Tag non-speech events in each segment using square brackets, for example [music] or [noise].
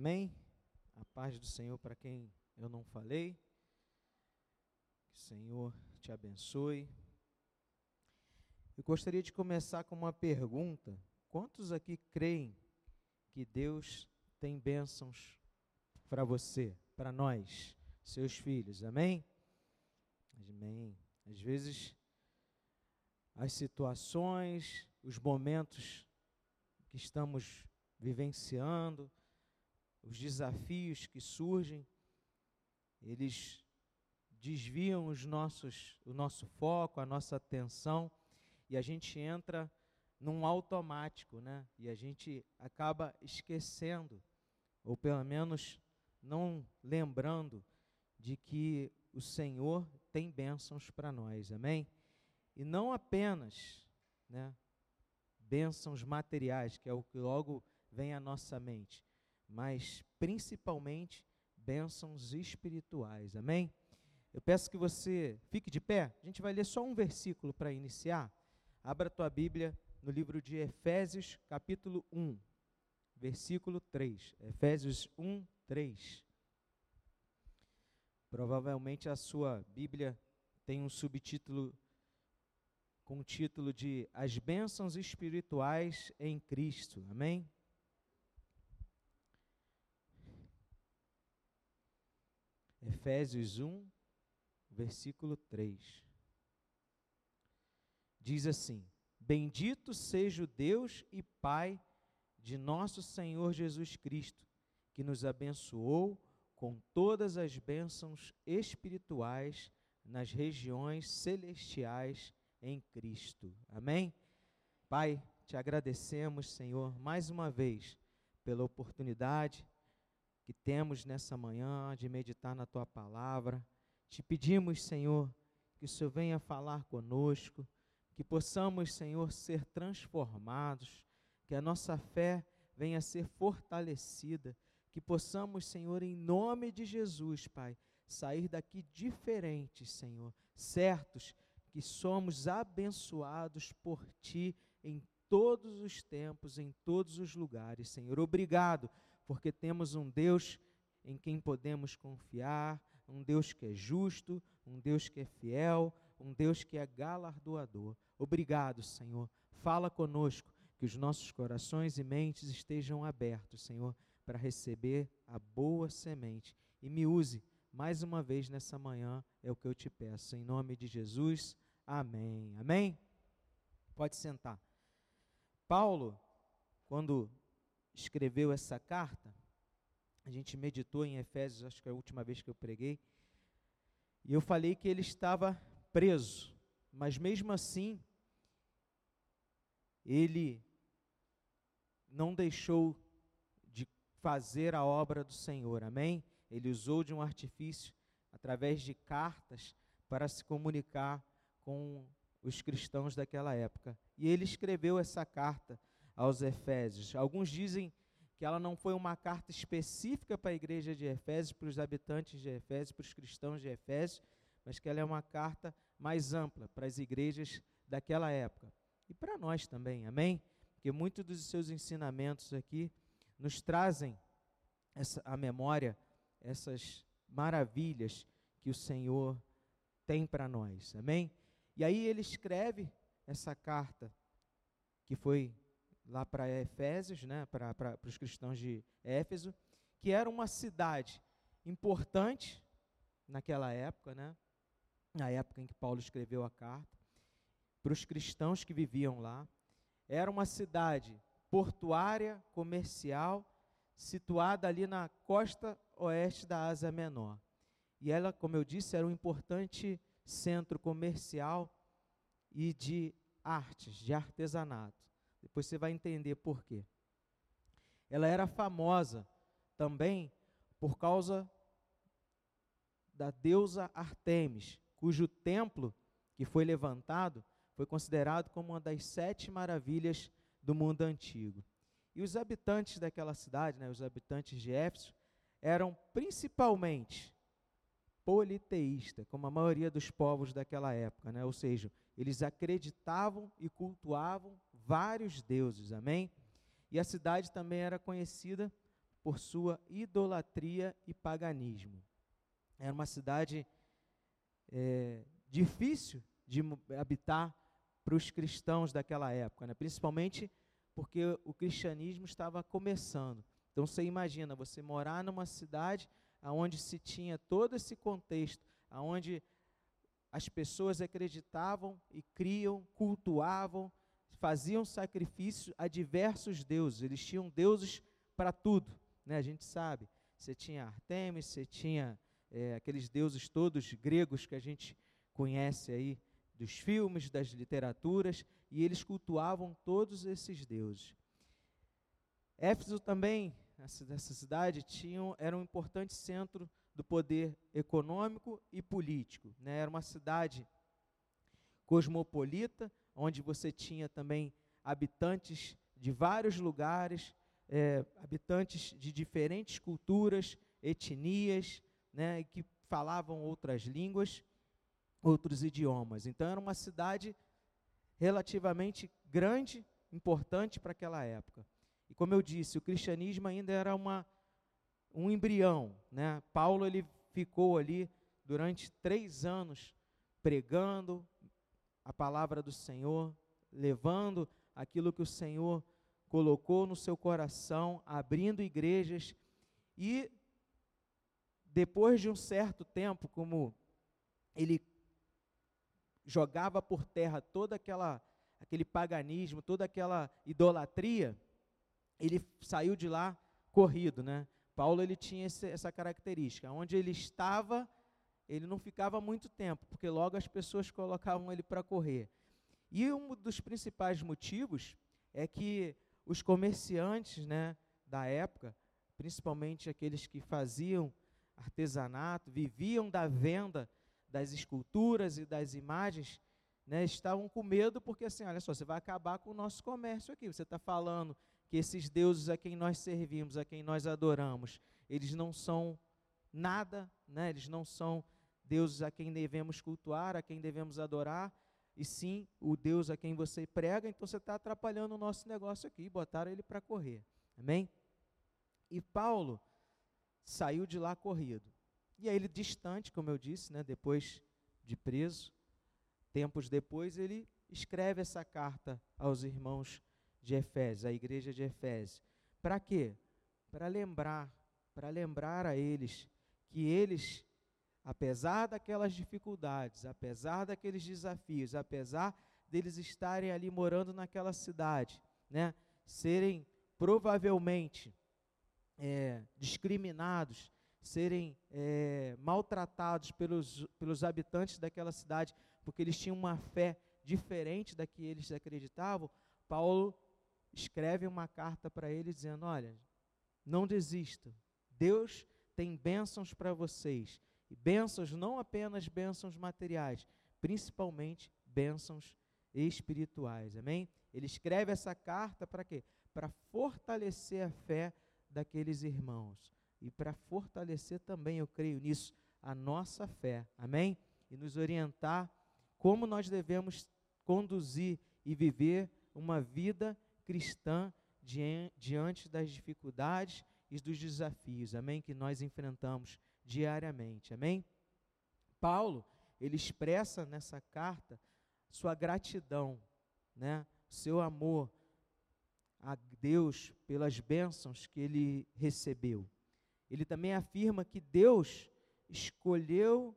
Amém? A paz do Senhor para quem eu não falei. Que o Senhor te abençoe. Eu gostaria de começar com uma pergunta. Quantos aqui creem que Deus tem bênçãos para você, para nós, seus filhos? Amém? Amém. Às vezes, as situações, os momentos que estamos vivenciando, os desafios que surgem, eles desviam os nossos, o nosso foco, a nossa atenção, e a gente entra num automático, né? E a gente acaba esquecendo, ou pelo menos não lembrando, de que o Senhor tem bênçãos para nós, amém? E não apenas, né? Bênçãos materiais, que é o que logo vem à nossa mente, mas principalmente bênçãos espirituais. Amém? Eu peço que você fique de pé. A gente vai ler só um versículo para iniciar. Abra a tua Bíblia no livro de Efésios, capítulo 1, versículo 3. Efésios 1, 3. Provavelmente a sua Bíblia tem um subtítulo com o título de As Bênçãos Espirituais em Cristo. Amém? Efésios 1, versículo 3. Diz assim: Bendito seja o Deus e Pai de nosso Senhor Jesus Cristo, que nos abençoou com todas as bênçãos espirituais nas regiões celestiais em Cristo. Amém? Pai, te agradecemos, Senhor, mais uma vez pela oportunidade que temos nessa manhã de meditar na tua palavra. Te pedimos, Senhor, que o Senhor venha falar conosco, que possamos, Senhor, ser transformados, que a nossa fé venha ser fortalecida, que possamos, Senhor, em nome de Jesus, Pai, sair daqui diferentes, Senhor, certos que somos abençoados por Ti em todos os tempos, em todos os lugares, Senhor. Obrigado porque temos um Deus em quem podemos confiar, um Deus que é justo, um Deus que é fiel, um Deus que é galardoador. Obrigado, Senhor. Fala conosco, que os nossos corações e mentes estejam abertos, Senhor, para receber a boa semente. E me use mais uma vez nessa manhã, é o que eu te peço. Em nome de Jesus, amém. Amém? Pode sentar. Paulo, quando escreveu essa carta, a gente meditou em Efésios, acho que é a última vez que eu preguei, e eu falei que ele estava preso, mas mesmo assim, ele não deixou de fazer a obra do Senhor, amém? Ele usou de um artifício, através de cartas, para se comunicar com os cristãos daquela época. E ele escreveu essa carta aos Efésios. Alguns dizem que ela não foi uma carta específica para a igreja de Efésios, para os habitantes de Efésios, para os cristãos de Efésios, mas que ela é uma carta mais ampla para as igrejas daquela época. E para nós também, amém? Porque muitos dos seus ensinamentos aqui nos trazem essa, a memória essas maravilhas que o Senhor tem para nós, amém? E aí ele escreve essa carta que foi lá para Efésios, né, para, os cristãos de Éfeso, que era uma cidade importante naquela época, né, na época em que Paulo escreveu a carta, para os cristãos que viviam lá. Era uma cidade portuária, comercial, situada ali na costa oeste da Ásia Menor. E ela, como eu disse, era um importante centro comercial e de artes, de artesanato. Depois você vai entender por quê. Ela era famosa também por causa da deusa Artemis, cujo templo que foi levantado foi considerado como uma das sete maravilhas do mundo antigo. E os habitantes daquela cidade, né, os habitantes de Éfeso, eram principalmente politeístas, como a maioria dos povos daquela época, né? ou seja, eles acreditavam e cultuavam vários deuses, amém? E a cidade também era conhecida por sua idolatria e paganismo. Era uma cidade é, difícil de habitar para os cristãos daquela época, né? principalmente porque o cristianismo estava começando. Então você imagina você morar numa cidade onde se tinha todo esse contexto, onde as pessoas acreditavam e criam, cultuavam, faziam sacrifício a diversos deuses. Eles tinham deuses para tudo, né? A gente sabe. Você tinha Artemis, você tinha é, aqueles deuses todos gregos que a gente conhece aí dos filmes, das literaturas, e eles cultuavam todos esses deuses. Éfeso também, essa cidade, tinha, era um importante centro do poder econômico e político. Né? Era uma cidade cosmopolita, onde você tinha também habitantes de vários lugares, é, habitantes de diferentes culturas, etnias, né, que falavam outras línguas, outros idiomas. Então era uma cidade relativamente grande, importante para aquela época. E como eu disse, o cristianismo ainda era uma, um embrião. Né? Paulo ele ficou ali durante três anos pregando a palavra do Senhor, levando aquilo que o Senhor colocou no seu coração, abrindo igrejas e depois de um certo tempo, como ele jogava por terra toda aquela aquele paganismo, toda aquela idolatria, ele saiu de lá corrido, né? Paulo ele tinha esse, essa característica, onde ele estava, ele não ficava muito tempo, porque logo as pessoas colocavam ele para correr. E um dos principais motivos é que os comerciantes, né, da época, principalmente aqueles que faziam artesanato, viviam da venda das esculturas e das imagens, né, estavam com medo porque assim, olha só, você vai acabar com o nosso comércio aqui. Você está falando que esses deuses a quem nós servimos, a quem nós adoramos, eles não são nada, né? Eles não são deuses a quem devemos cultuar, a quem devemos adorar, e sim o Deus a quem você prega. Então você está atrapalhando o nosso negócio aqui. Botaram ele para correr. Amém? E Paulo saiu de lá corrido. E aí ele distante, como eu disse, né, depois de preso, tempos depois ele escreve essa carta aos irmãos de Efésios, à igreja de Efésios. Para quê? Para lembrar, para lembrar a eles que eles, apesar daquelas dificuldades, apesar daqueles desafios, apesar deles estarem ali morando naquela cidade, né, serem provavelmente é, discriminados, serem é, maltratados pelos, pelos habitantes daquela cidade, porque eles tinham uma fé diferente da que eles acreditavam, Paulo escreve uma carta para eles dizendo: Olha, não desista, Deus tem bênçãos para vocês, e bênçãos não apenas bênçãos materiais, principalmente bênçãos espirituais, amém? Ele escreve essa carta para quê? Para fortalecer a fé daqueles irmãos e para fortalecer também, eu creio nisso, a nossa fé, amém? E nos orientar como nós devemos conduzir e viver uma vida cristã diante das dificuldades e dos desafios, amém? Que nós enfrentamos diariamente, amém? Paulo, ele expressa nessa carta sua gratidão, né? Seu amor a Deus pelas bênçãos que ele recebeu. Ele também afirma que Deus escolheu,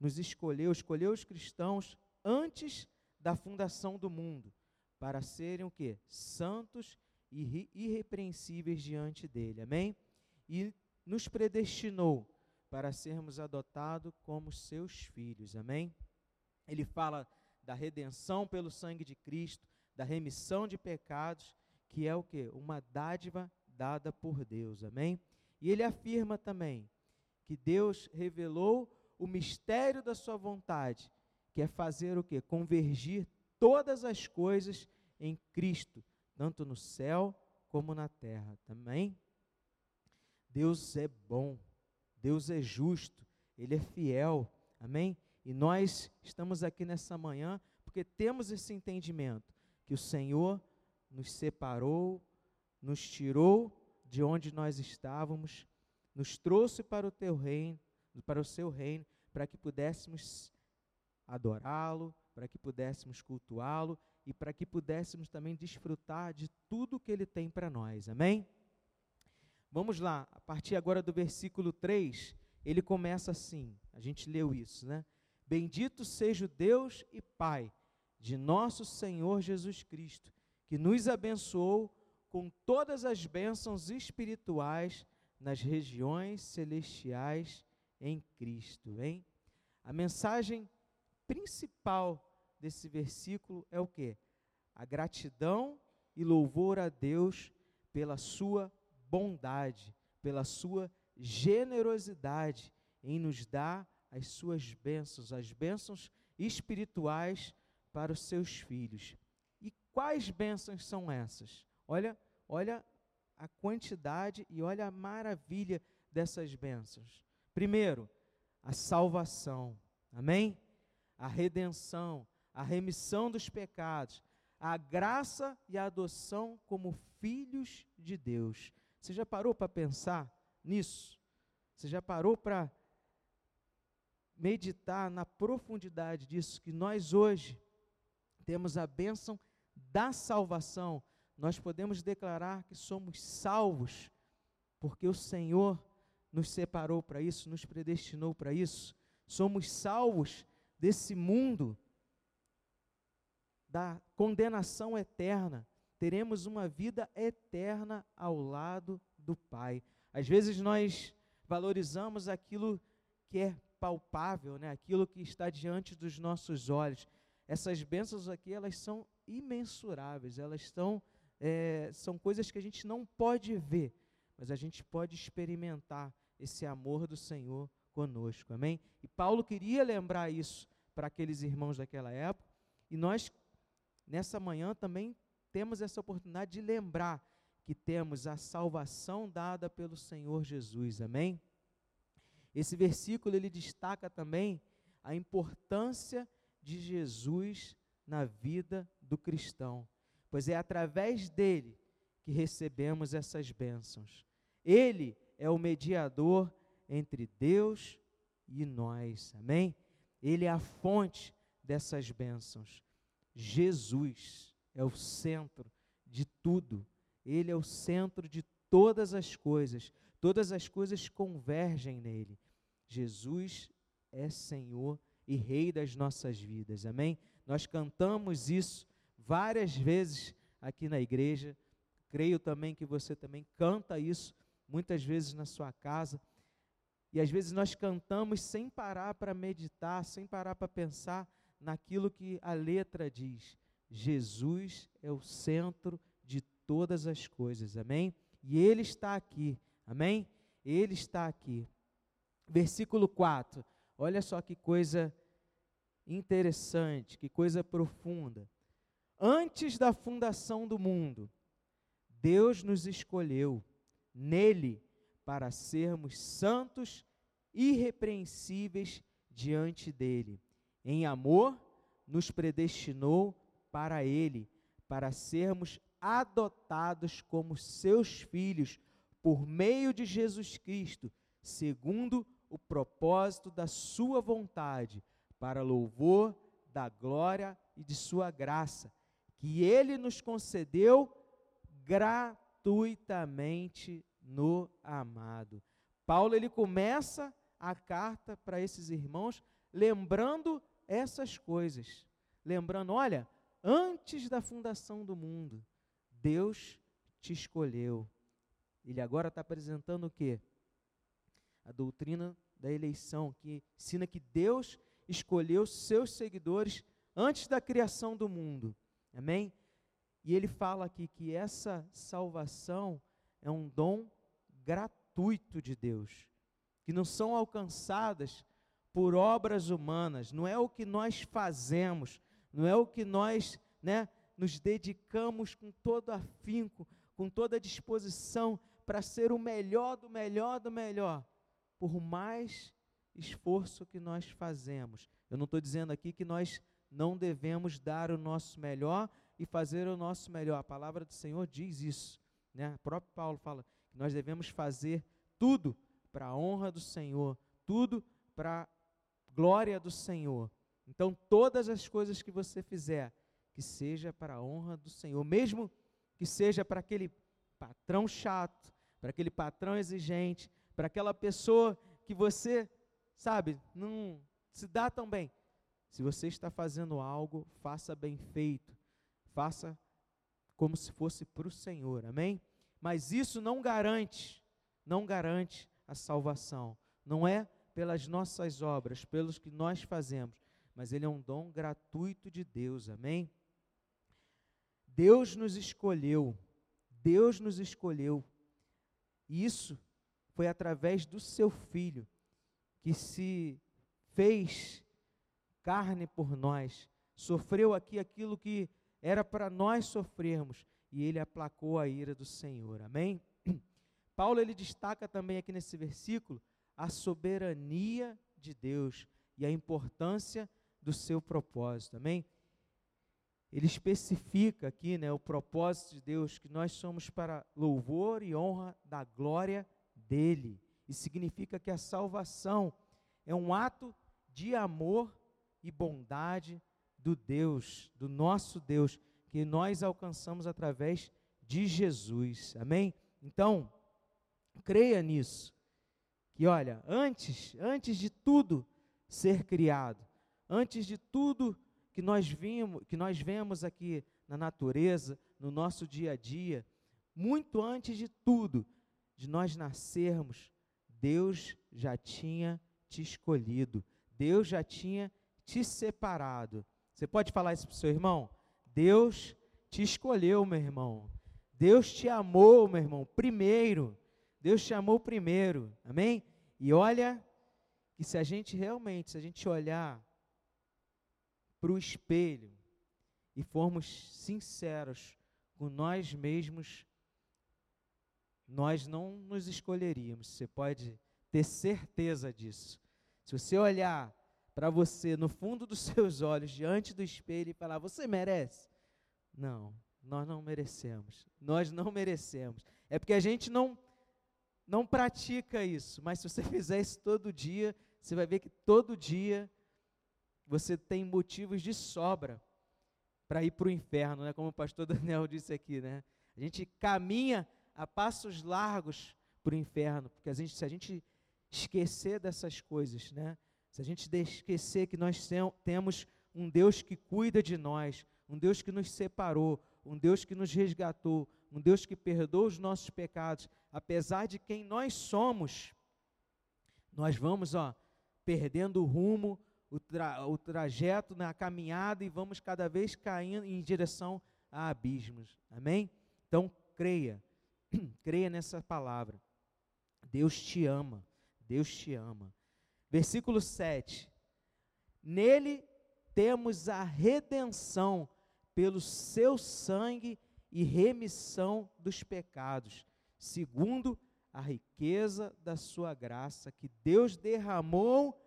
nos escolheu, escolheu os cristãos antes da fundação do mundo, para serem o quê? Santos e irrepreensíveis diante dele. Amém? E nos predestinou para sermos adotados como seus filhos. Amém? Ele fala da redenção pelo sangue de Cristo, da remissão de pecados, que é o que? Uma dádiva dada por Deus. Amém? E ele afirma também que Deus revelou o mistério da sua vontade, que é fazer o que? Convergir todas as coisas em Cristo, tanto no céu como na terra. Também Deus é bom, Deus é justo, ele é fiel. Amém? E nós estamos aqui nessa manhã porque temos esse entendimento que o Senhor nos separou, nos tirou de onde nós estávamos, nos trouxe para o teu reino, para o seu reino, para que pudéssemos adorá-lo, para que pudéssemos cultuá-lo e para que pudéssemos também desfrutar de tudo que ele tem para nós. Amém? Vamos lá, a partir agora do versículo 3, ele começa assim. A gente leu isso, né? Bendito seja o Deus e Pai de nosso Senhor Jesus Cristo, que nos abençoou com todas as bênçãos espirituais nas regiões celestiais em Cristo, hein? A mensagem principal desse versículo é o que? A gratidão e louvor a Deus pela sua bondade, pela sua generosidade em nos dar as suas bênçãos, as bênçãos espirituais para os seus filhos. E quais bênçãos são essas? Olha, olha a quantidade e olha a maravilha dessas bênçãos. Primeiro, a salvação. Amém? A redenção, a remissão dos pecados, a graça e a adoção como filhos de Deus. Você já parou para pensar nisso? Você já parou para meditar na profundidade disso que nós hoje temos a bênção da salvação? Nós podemos declarar que somos salvos porque o Senhor nos separou para isso, nos predestinou para isso. Somos salvos desse mundo da condenação eterna, teremos uma vida eterna ao lado do Pai. Às vezes nós valorizamos aquilo que é palpável, né? aquilo que está diante dos nossos olhos. Essas bênçãos aqui, elas são imensuráveis, elas é, são coisas que a gente não pode ver, mas a gente pode experimentar esse amor do Senhor conosco, amém? E Paulo queria lembrar isso para aqueles irmãos daquela época, e nós nessa manhã também temos essa oportunidade de lembrar que temos a salvação dada pelo Senhor Jesus. Amém? Esse versículo ele destaca também a importância de Jesus na vida do cristão, pois é através dele que recebemos essas bênçãos. Ele é o mediador entre Deus e nós. Amém? Ele é a fonte dessas bênçãos. Jesus é o centro de tudo. Ele é o centro de todas as coisas. Todas as coisas convergem nele. Jesus é Senhor e Rei das nossas vidas. Amém? Nós cantamos isso várias vezes aqui na igreja. Creio também que você também canta isso muitas vezes na sua casa. E às vezes nós cantamos sem parar para meditar, sem parar para pensar naquilo que a letra diz. Jesus é o centro de todas as coisas, amém? E Ele está aqui, amém? Ele está aqui. Versículo 4, olha só que coisa interessante, que coisa profunda. Antes da fundação do mundo, Deus nos escolheu nele para sermos santos, irrepreensíveis diante dele. Em amor, nos predestinou para Ele, para sermos adotados como seus filhos por meio de Jesus Cristo, segundo o propósito da Sua vontade, para louvor da glória e de Sua graça, que Ele nos concedeu gratuitamente no amado. Paulo ele começa a carta para esses irmãos lembrando essas coisas. Lembrando, olha, antes da fundação do mundo, Deus te escolheu. Ele agora está apresentando o quê? A doutrina da eleição, que ensina que Deus escolheu seus seguidores antes da criação do mundo. Amém? E ele fala aqui que essa salvação é um dom gratuito de Deus, que não são alcançadas por obras humanas, não é o que nós fazemos, não é o que nós né, nos dedicamos com todo afinco, com toda disposição para ser o melhor do melhor do melhor, por mais esforço que nós fazemos. Eu não estou dizendo aqui que nós não devemos dar o nosso melhor e fazer o nosso melhor. A palavra do Senhor diz isso. Né? O próprio Paulo fala que nós devemos fazer tudo para a honra do Senhor, tudo para a glória do Senhor. Então, todas as coisas que você fizer, que seja para a honra do Senhor, mesmo que seja para aquele patrão chato, para aquele patrão exigente, para aquela pessoa que você, sabe, não se dá tão bem. Se você está fazendo algo, faça bem feito, faça como se fosse para o Senhor, amém? Mas isso não garante, não garante a salvação. Não é pelas nossas obras, pelos que nós fazemos, mas ele é um dom gratuito de Deus, amém? Deus nos escolheu, Deus nos escolheu. E isso foi através do seu filho que se fez carne por nós, sofreu aqui aquilo que era para nós sofrermos e ele aplacou a ira do Senhor. Amém? [clears throat] Paulo ele destaca também aqui nesse versículo a soberania de Deus e a importância do seu propósito. Amém? Ele especifica aqui, né, o propósito de Deus que nós somos para louvor e honra da glória dele. E significa que a salvação é um ato de amor e bondade do Deus, do nosso Deus, que nós alcançamos através de Jesus. Amém? Então, creia nisso. Que olha, antes, antes de tudo ser criado, antes de tudo que nós vimos, que nós vemos aqui na natureza, no nosso dia a dia, muito antes de tudo, de nós nascermos, Deus já tinha te escolhido, Deus já tinha te separado. Você pode falar isso para o seu irmão? Deus te escolheu, meu irmão. Deus te amou, meu irmão, primeiro. Deus te amou primeiro. Amém? E olha que se a gente realmente, se a gente olhar para o espelho e formos sinceros com nós mesmos, nós não nos escolheríamos. Você pode ter certeza disso. Se você olhar para você no fundo dos [laughs] seus olhos, diante do espelho, e falar: Você merece? Não, nós não merecemos. Nós não merecemos. É porque a gente não, não pratica isso. Mas se você fizer isso todo dia, você vai ver que todo dia você tem motivos de sobra para ir para o inferno, né? como o pastor [laughs] Daniel disse aqui. Né? A gente caminha a passos largos para o inferno, porque a gente, se a gente esquecer dessas coisas, né? se a gente esquecer que nós temos um Deus que cuida de nós, um Deus que nos separou, um Deus que nos resgatou, um Deus que perdoa os nossos pecados, apesar de quem nós somos, nós vamos, ó, perdendo o rumo, o, tra o trajeto na caminhada e vamos cada vez caindo em direção a abismos. Amém? Então, creia, [clears throat] creia nessa palavra. Deus te ama, Deus te ama. Versículo 7. Nele temos a redenção pelo seu sangue e remissão dos pecados, segundo a riqueza da sua graça que Deus derramou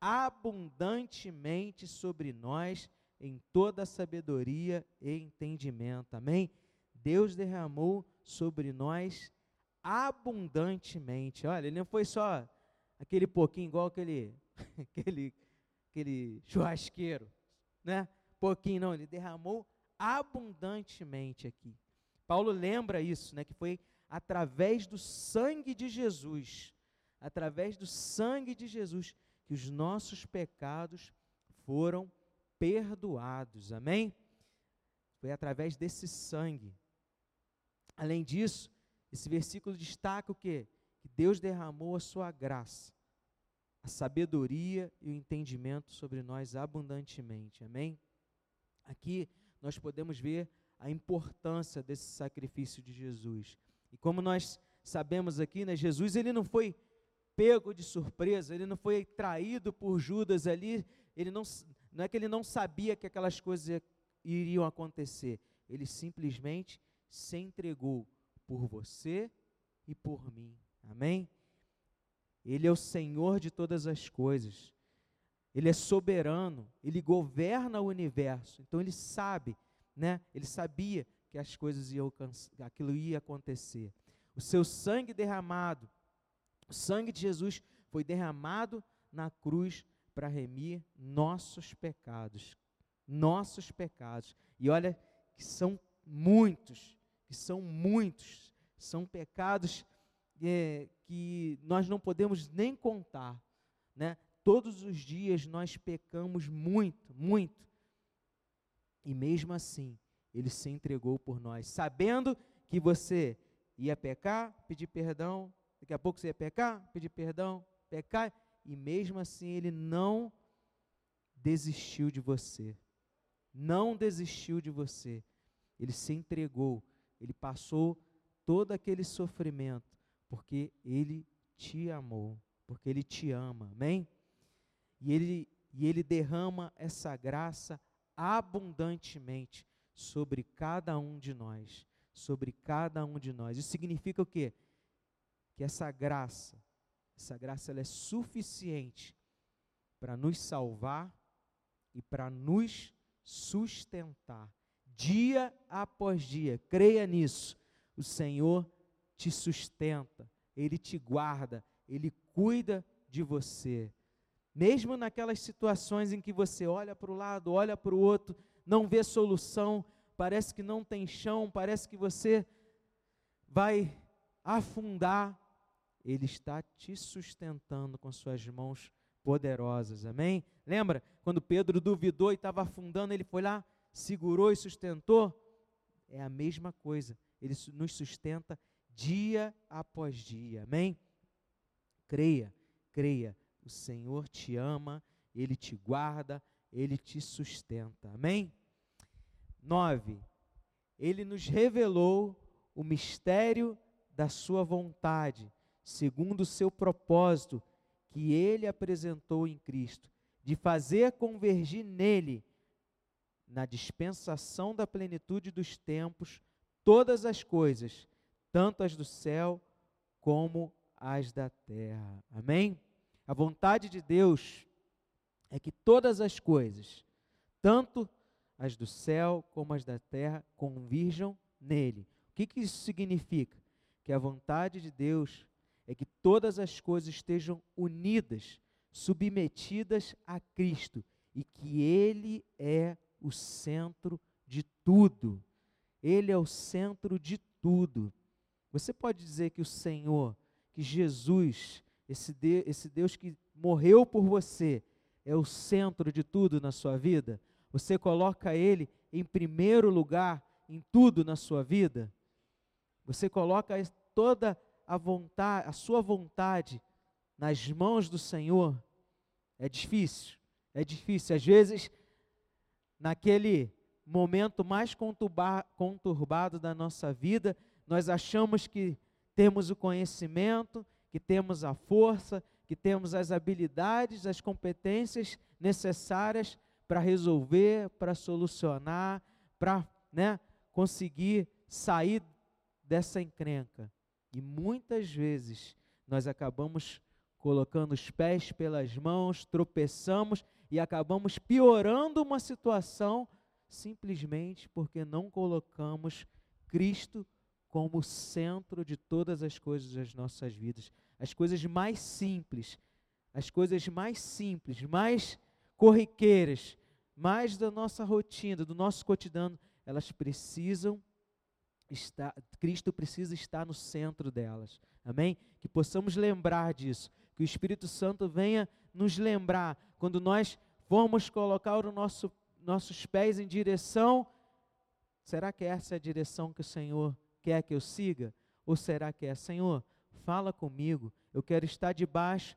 abundantemente sobre nós em toda sabedoria e entendimento. Amém? Deus derramou sobre nós abundantemente. Olha, ele não foi só aquele pouquinho igual aquele [laughs] aquele aquele churrasqueiro, né? Pouquinho não, ele derramou abundantemente aqui. Paulo lembra isso, né, que foi através do sangue de Jesus, através do sangue de Jesus que os nossos pecados foram perdoados. Amém? Foi através desse sangue. Além disso, esse versículo destaca o quê? Que Deus derramou a sua graça, a sabedoria e o entendimento sobre nós abundantemente. Amém? Aqui nós podemos ver a importância desse sacrifício de Jesus. E como nós sabemos aqui, né, Jesus ele não foi pego de surpresa, ele não foi traído por Judas ali, ele não, não é que ele não sabia que aquelas coisas iriam acontecer, ele simplesmente se entregou por você e por mim. Amém? Ele é o Senhor de todas as coisas. Ele é soberano, ele governa o universo. Então ele sabe, né? Ele sabia que as coisas iam aquilo ia acontecer. o seu sangue derramado. O sangue de Jesus foi derramado na cruz para remir nossos pecados. Nossos pecados. E olha que são muitos, que são muitos. São pecados é, que nós não podemos nem contar. Né? Todos os dias nós pecamos muito, muito. E mesmo assim, ele se entregou por nós, sabendo que você ia pecar, pedir perdão, daqui a pouco você ia pecar, pedir perdão, pecar, e mesmo assim ele não desistiu de você. Não desistiu de você. Ele se entregou, ele passou todo aquele sofrimento, porque ele te amou, porque ele te ama. Amém? E ele e ele derrama essa graça abundantemente sobre cada um de nós, sobre cada um de nós. Isso significa o quê? Que essa graça, essa graça ela é suficiente para nos salvar e para nos sustentar dia após dia. Creia nisso. O Senhor te sustenta, ele te guarda, ele cuida de você. Mesmo naquelas situações em que você olha para o lado, olha para o outro, não vê solução, parece que não tem chão, parece que você vai afundar, Ele está te sustentando com suas mãos poderosas, amém? Lembra quando Pedro duvidou e estava afundando, ele foi lá, segurou e sustentou? É a mesma coisa, Ele nos sustenta dia após dia, amém? Creia, creia o Senhor te ama, Ele te guarda, Ele te sustenta. Amém? 9. Ele nos revelou o mistério da Sua vontade, segundo o seu propósito, que Ele apresentou em Cristo, de fazer convergir nele, na dispensação da plenitude dos tempos, todas as coisas, tanto as do céu como as da terra. Amém? A vontade de Deus é que todas as coisas, tanto as do céu como as da terra, convirjam nele. O que, que isso significa? Que a vontade de Deus é que todas as coisas estejam unidas, submetidas a Cristo e que Ele é o centro de tudo. Ele é o centro de tudo. Você pode dizer que o Senhor, que Jesus, esse, de, esse Deus que morreu por você, é o centro de tudo na sua vida? Você coloca Ele em primeiro lugar em tudo na sua vida? Você coloca toda a vontade, a sua vontade nas mãos do Senhor? É difícil, é difícil. Às vezes, naquele momento mais conturbado da nossa vida, nós achamos que temos o conhecimento, que temos a força, que temos as habilidades, as competências necessárias para resolver, para solucionar, para né, conseguir sair dessa encrenca. E muitas vezes nós acabamos colocando os pés pelas mãos, tropeçamos e acabamos piorando uma situação simplesmente porque não colocamos Cristo como centro de todas as coisas das nossas vidas. As coisas mais simples, as coisas mais simples, mais corriqueiras, mais da nossa rotina, do nosso cotidiano, elas precisam estar, Cristo precisa estar no centro delas. Amém? Que possamos lembrar disso, que o Espírito Santo venha nos lembrar quando nós formos colocar os nosso, nossos pés em direção, será que essa é a direção que o Senhor quer que eu siga? Ou será que é, Senhor, fala comigo, eu quero estar debaixo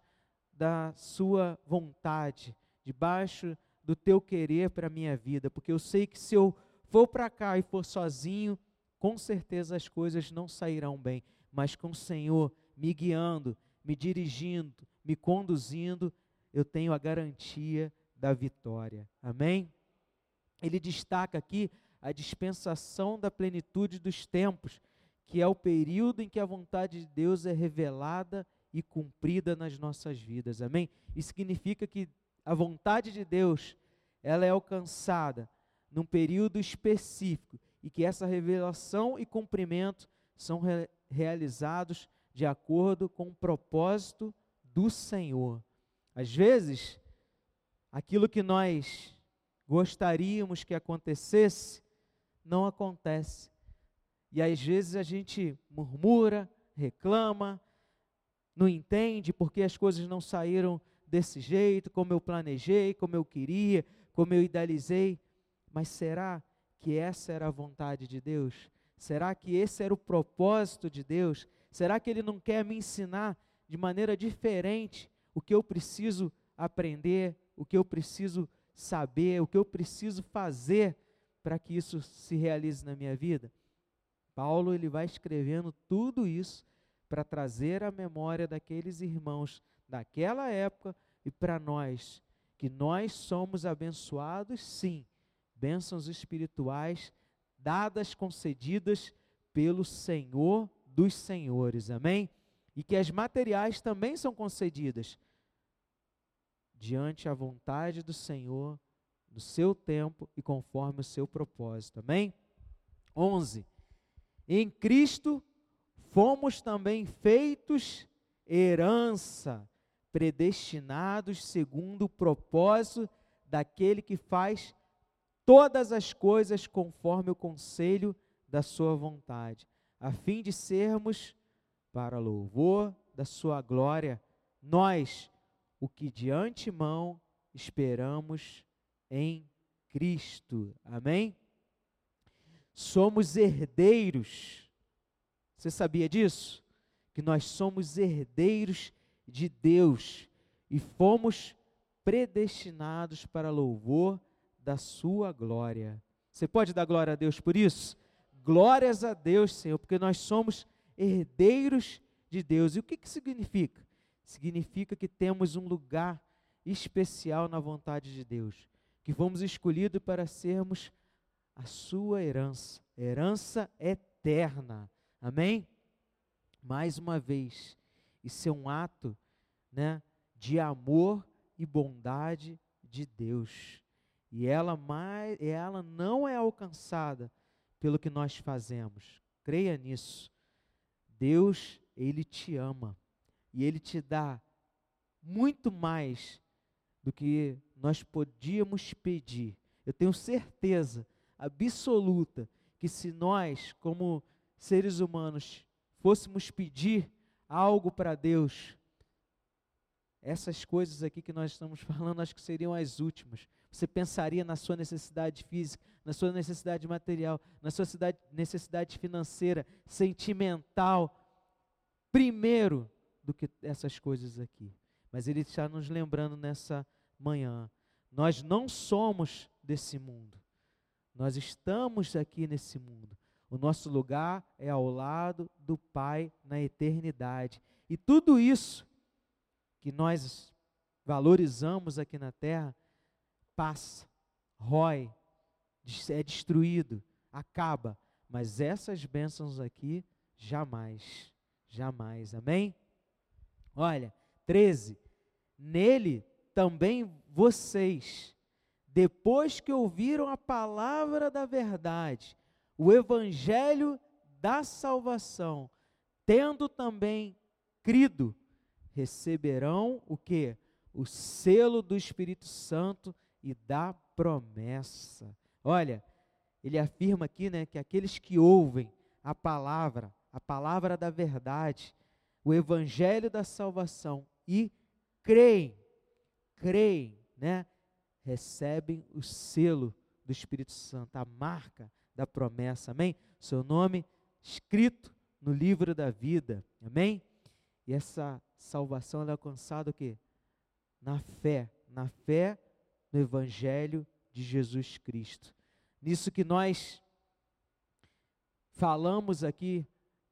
da Sua vontade, debaixo do Teu querer para a minha vida, porque eu sei que se eu for para cá e for sozinho, com certeza as coisas não sairão bem, mas com o Senhor me guiando, me dirigindo, me conduzindo, eu tenho a garantia da vitória. Amém? Ele destaca aqui a dispensação da plenitude dos tempos, que é o período em que a vontade de Deus é revelada e cumprida nas nossas vidas. Amém? Isso significa que a vontade de Deus, ela é alcançada num período específico e que essa revelação e cumprimento são re realizados de acordo com o propósito do Senhor. Às vezes, aquilo que nós gostaríamos que acontecesse, não acontece. E às vezes a gente murmura, reclama, não entende porque as coisas não saíram desse jeito, como eu planejei, como eu queria, como eu idealizei. Mas será que essa era a vontade de Deus? Será que esse era o propósito de Deus? Será que Ele não quer me ensinar de maneira diferente o que eu preciso aprender, o que eu preciso saber, o que eu preciso fazer para que isso se realize na minha vida? Paulo ele vai escrevendo tudo isso para trazer a memória daqueles irmãos daquela época e para nós, que nós somos abençoados, sim, bênçãos espirituais dadas, concedidas pelo Senhor dos Senhores, amém? E que as materiais também são concedidas diante a vontade do Senhor, no seu tempo e conforme o seu propósito, amém? 11. Em Cristo fomos também feitos herança, predestinados segundo o propósito daquele que faz todas as coisas conforme o conselho da sua vontade, a fim de sermos, para louvor da sua glória, nós, o que de antemão esperamos em Cristo. Amém? Somos herdeiros você sabia disso? Que nós somos herdeiros de Deus e fomos predestinados para louvor da Sua glória. Você pode dar glória a Deus por isso? Glórias a Deus, Senhor, porque nós somos herdeiros de Deus. E o que, que significa? Significa que temos um lugar especial na vontade de Deus, que fomos escolhidos para sermos a sua herança, herança eterna. Amém? Mais uma vez, isso é um ato né, de amor e bondade de Deus. E ela, mais, ela não é alcançada pelo que nós fazemos. Creia nisso. Deus, Ele te ama. E Ele te dá muito mais do que nós podíamos pedir. Eu tenho certeza absoluta que se nós, como seres humanos, fôssemos pedir algo para Deus, essas coisas aqui que nós estamos [laughs] falando, acho que seriam as últimas. Você pensaria na sua necessidade física, na sua necessidade material, na sua necessidade financeira, sentimental, primeiro do que essas coisas aqui. Mas Ele está nos lembrando nessa manhã: nós não somos desse mundo, nós estamos aqui nesse mundo. O nosso lugar é ao lado do Pai na eternidade. E tudo isso que nós valorizamos aqui na terra passa, rói, é destruído, acaba. Mas essas bênçãos aqui, jamais, jamais. Amém? Olha, 13. Nele também vocês, depois que ouviram a palavra da verdade, o evangelho da salvação, tendo também crido, receberão o que? O selo do Espírito Santo e da promessa. Olha, ele afirma aqui, né, que aqueles que ouvem a palavra, a palavra da verdade, o evangelho da salvação e creem, creem, né, recebem o selo do Espírito Santo, a marca da promessa, amém? Seu nome escrito no livro da vida, amém? E essa salvação é alcançada o quê? Na fé, na fé no Evangelho de Jesus Cristo. Nisso que nós falamos aqui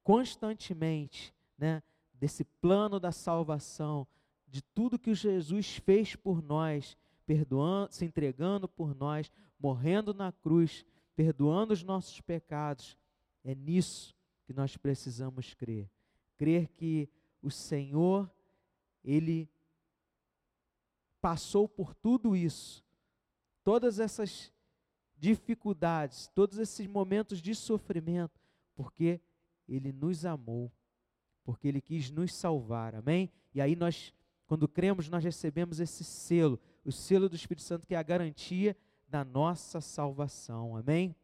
constantemente, né? Desse plano da salvação, de tudo que Jesus fez por nós, perdoando, se entregando por nós, morrendo na cruz, perdoando os nossos pecados. É nisso que nós precisamos crer. Crer que o Senhor, Ele passou por tudo isso, todas essas dificuldades, todos esses momentos de sofrimento, porque ele nos amou, porque ele quis nos salvar. Amém? E aí nós, quando cremos, nós recebemos esse selo, o selo do Espírito Santo, que é a garantia da nossa salvação. Amém?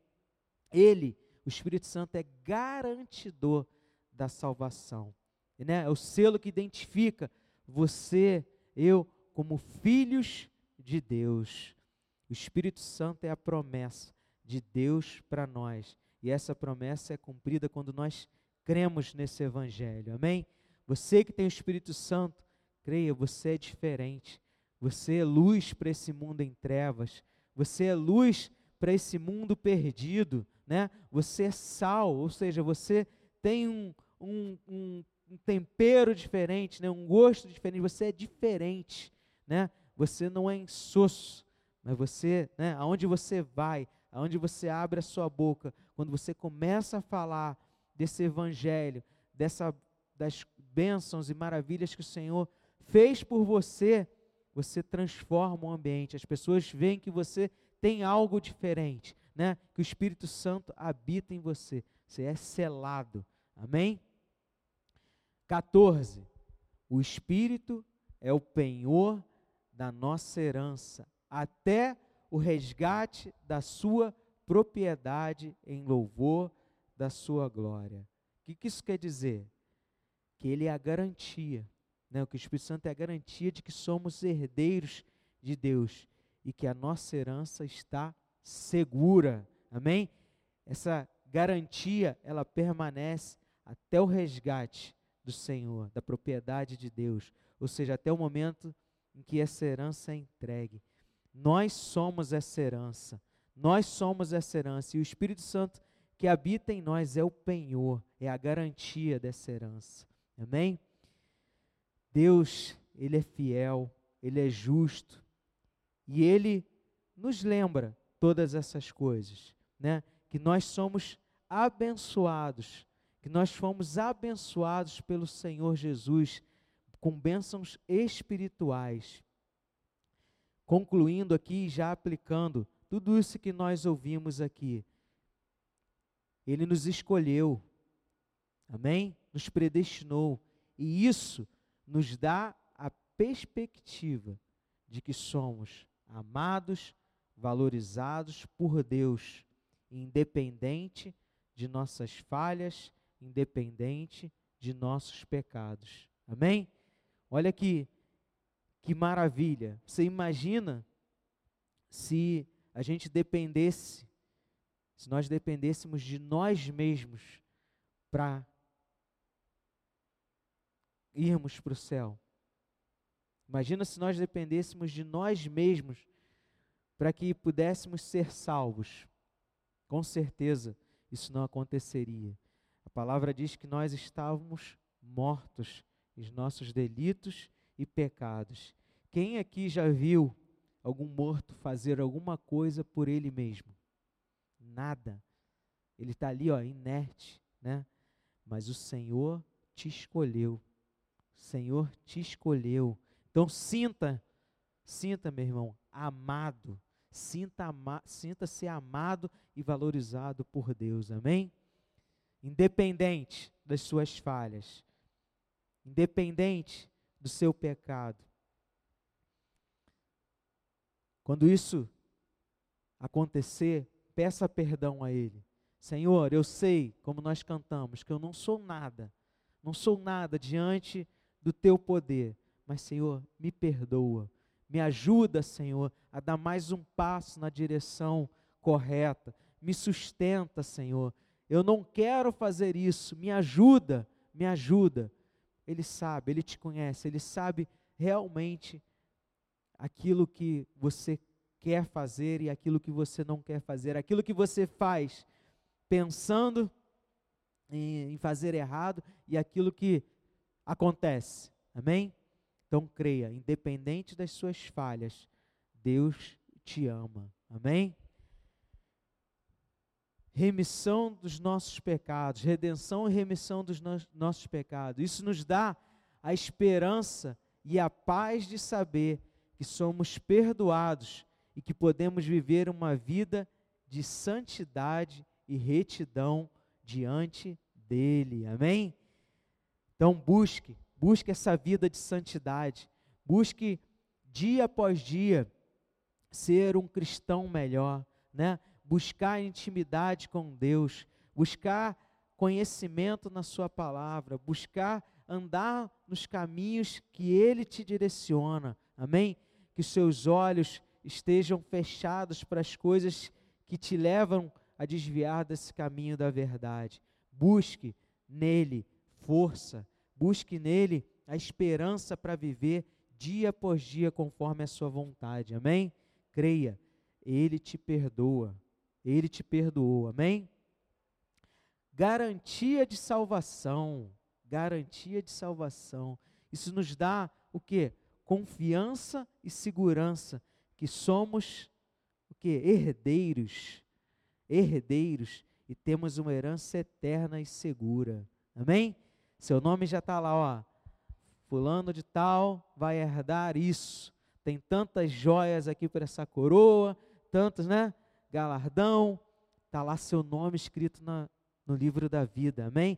Ele, o Espírito Santo, é garantidor da salvação. Né? É o selo que identifica você, eu, como filhos de Deus. O Espírito Santo é a promessa de Deus para nós. E essa promessa é cumprida quando nós cremos nesse Evangelho. Amém? Você que tem o Espírito Santo, creia, você é diferente. Você é luz para esse mundo em trevas. Você é luz para esse mundo perdido. Né? Você é sal, ou seja, você tem um, um, um, tempero diferente, né? um gosto diferente. Você é diferente. Né? Você não é insosso, mas você, né? aonde você vai, aonde você abre a sua boca, quando você começa a falar desse evangelho, dessa das bênçãos e maravilhas que o Senhor fez por você, você transforma o ambiente. As pessoas veem que você tem algo diferente, né? Que o Espírito Santo habita em você. Você é selado. Amém? 14. O Espírito é o penhor da nossa herança, até o resgate da sua propriedade em louvor da sua glória. O que, que isso quer dizer? Que ele é a garantia, né? que o Espírito Santo é a garantia de que somos herdeiros de Deus e que a nossa herança está segura. Amém? Essa garantia, ela permanece até o resgate do Senhor, da propriedade de Deus, ou seja, até o momento em que essa herança é entregue. Nós somos essa herança. Nós somos essa herança e o Espírito Santo que habita em nós é o penhor, é a garantia dessa herança. Amém? Deus, ele é fiel, ele é justo e ele nos lembra todas essas coisas, né? Que nós somos abençoados, que nós fomos abençoados pelo Senhor Jesus com bênçãos espirituais. Concluindo aqui, já aplicando tudo isso que nós ouvimos aqui. Ele nos escolheu, amém? Nos predestinou, e isso nos dá a perspectiva de que somos amados, valorizados por Deus, independente de nossas falhas, independente de nossos pecados. Amém? Olha que que maravilha. Você imagina se a gente dependesse, se nós dependêssemos de nós mesmos para irmos para o céu. Imagina se nós dependêssemos de nós mesmos para que pudéssemos ser salvos. Com certeza isso não aconteceria. A palavra diz que nós estávamos mortos os nossos delitos e pecados. Quem aqui já viu algum morto fazer alguma coisa por ele mesmo? Nada. Ele está ali, ó, inerte, né? Mas o Senhor te escolheu. O Senhor te escolheu. Então sinta, sinta, meu irmão, amado. Sinta ama, sinta-se amado e valorizado por Deus. Amém? Independente das suas falhas independente do seu pecado. Quando isso acontecer, peça perdão a Ele. Senhor, eu sei, como nós cantamos, que eu não sou nada, não sou nada diante do Teu poder, mas, Senhor, me perdoa, me ajuda, Senhor, a dar mais um passo na direção correta, me sustenta, Senhor. Eu não quero fazer isso, me ajuda, me ajuda ele sabe, Ele te conhece, Ele sabe realmente aquilo que você quer fazer e aquilo que você não quer fazer, aquilo que você faz pensando em, em fazer errado e aquilo que acontece. Amém? Então creia, independente das suas falhas, Deus te ama. Amém? Remissão dos nossos pecados, redenção e remissão dos no nossos pecados. Isso nos dá a esperança e a paz de saber que somos perdoados e que podemos viver uma vida de santidade e retidão diante dele. Amém? Então busque, busque essa vida de santidade. Busque dia após dia ser um cristão melhor, né? Buscar intimidade com Deus, buscar conhecimento na sua palavra, buscar andar nos caminhos que ele te direciona. Amém? Que seus olhos estejam fechados para as coisas que te levam a desviar desse caminho da verdade. Busque nele força, busque nele a esperança para viver dia após dia conforme a sua vontade. Amém? Creia, ele te perdoa. Ele te perdoou. Amém? Garantia de salvação. Garantia de salvação. Isso nos dá o que? Confiança e segurança que somos o que? Herdeiros. Herdeiros e temos uma herança eterna e segura. Amém? Seu nome já está lá, ó. Fulano de tal vai herdar isso. Tem tantas joias aqui para essa coroa, tantos, né? Galardão. Está lá seu nome escrito na, no livro da vida. Amém?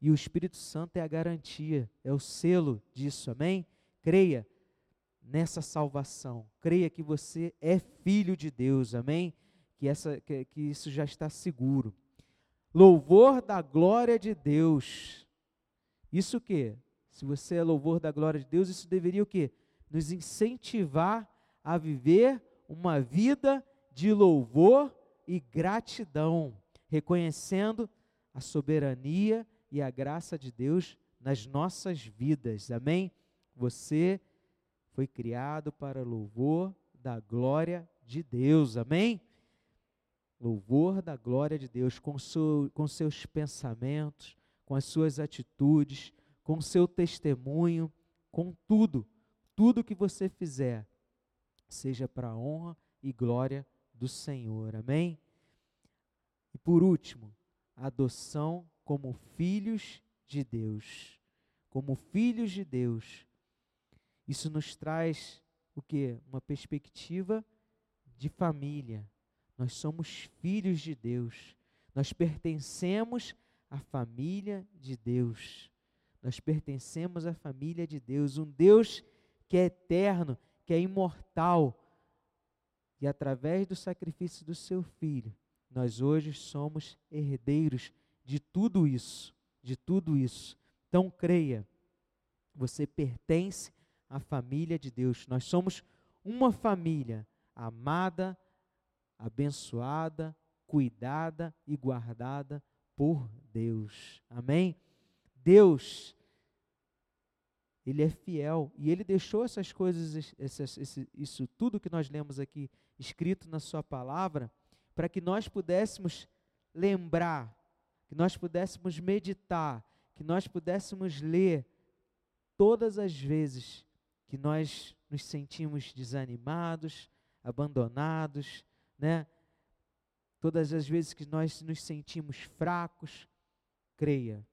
E o Espírito Santo é a garantia, é o selo disso. Amém? Creia nessa salvação. Creia que você é filho de Deus. Amém? Que, essa, que, que isso já está seguro. Louvor da glória de Deus. Isso o quê? Se você é louvor da glória de Deus, isso deveria o quê? Nos incentivar a viver uma vida de louvor e gratidão, reconhecendo a soberania e a graça de Deus nas nossas vidas. Amém? Você foi criado para louvor da glória de Deus. Amém? Louvor da glória de Deus com, seu, com seus pensamentos, com as suas atitudes, com seu testemunho, com tudo, tudo que você fizer, seja para a honra e glória do Senhor. Amém? E por último, adoção como filhos de Deus. Como filhos de Deus. Isso nos traz o que? Uma perspectiva de família. Nós somos filhos de Deus. Nós pertencemos à família de Deus. Nós pertencemos à família de Deus, um Deus que é eterno, que é imortal. E através do sacrifício do seu filho, nós hoje somos herdeiros de tudo isso, de tudo isso. Então creia, você pertence à família de Deus. Nós somos uma família amada, abençoada, cuidada e guardada por Deus. Amém? Deus, Ele é fiel e Ele deixou essas coisas, isso tudo que nós lemos aqui escrito na Sua palavra, para que nós pudéssemos lembrar, que nós pudéssemos meditar, que nós pudéssemos ler todas as vezes que nós nos sentimos desanimados, abandonados, né? Todas as vezes que nós nos sentimos fracos, creia,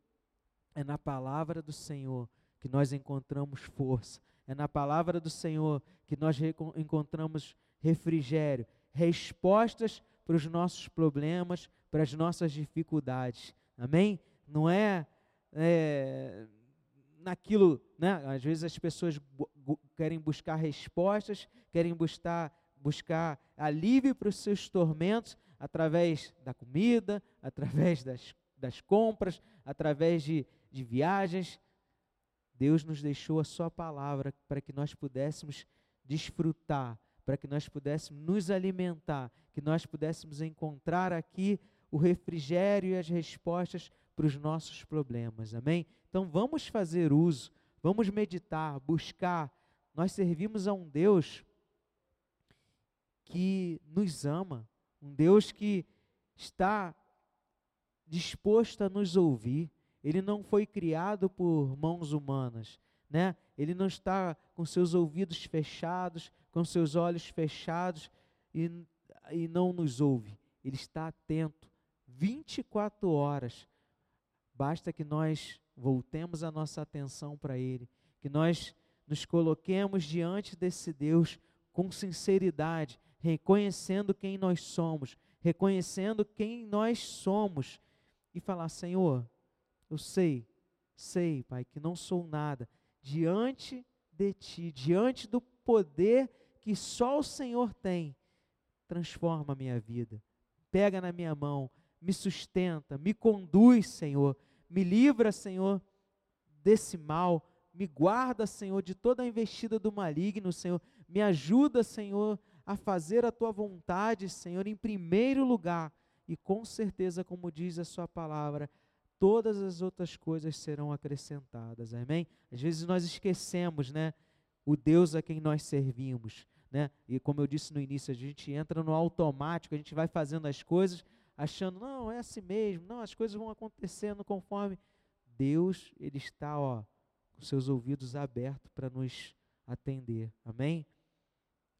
é na palavra do Senhor que nós encontramos força, é na palavra do Senhor que nós encontramos refrigério, respostas para os nossos problemas, para as nossas dificuldades. Amém? Não é, é naquilo, né? Às vezes as pessoas querem buscar respostas, querem buscar, buscar alívio para os seus tormentos através da comida, através das, das compras, através de, de viagens. Deus nos deixou a Sua palavra para que nós pudéssemos desfrutar para que nós pudéssemos nos alimentar, que nós pudéssemos encontrar aqui o refrigério e as respostas para os nossos problemas. Amém? Então vamos fazer uso, vamos meditar, buscar. Nós servimos a um Deus que nos ama, um Deus que está disposto a nos ouvir. Ele não foi criado por mãos humanas, né? Ele não está com seus ouvidos fechados, com seus olhos fechados e, e não nos ouve. Ele está atento 24 horas. Basta que nós voltemos a nossa atenção para Ele, que nós nos coloquemos diante desse Deus com sinceridade, reconhecendo quem nós somos, reconhecendo quem nós somos e falar: Senhor, Eu sei, sei, Pai, que não sou nada. Diante de Ti, diante do poder que só o Senhor tem. Transforma a minha vida, pega na minha mão, me sustenta, me conduz, Senhor, me livra, Senhor, desse mal, me guarda, Senhor, de toda a investida do maligno, Senhor, me ajuda, Senhor, a fazer a tua vontade, Senhor, em primeiro lugar, e com certeza, como diz a Sua palavra, todas as outras coisas serão acrescentadas. Amém? Às vezes nós esquecemos, né? O Deus a quem nós servimos, né? E como eu disse no início, a gente entra no automático, a gente vai fazendo as coisas achando, não, é assim mesmo, não, as coisas vão acontecendo conforme Deus, ele está, ó, com seus ouvidos abertos para nos atender. Amém?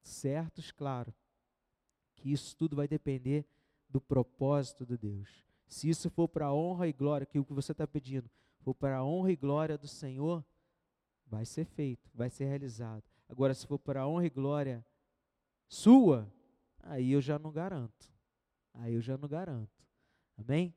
Certos, claro, que isso tudo vai depender do propósito de Deus. Se isso for para a honra e glória, que o que você está pedindo for para a honra e glória do Senhor, vai ser feito, vai ser realizado. Agora, se for para a honra e glória sua, aí eu já não garanto. Aí eu já não garanto. Amém?